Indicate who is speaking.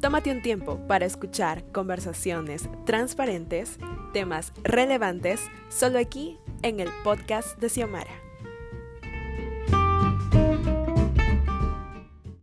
Speaker 1: Tómate un tiempo para escuchar conversaciones transparentes, temas relevantes, solo aquí en el podcast de Xiomara.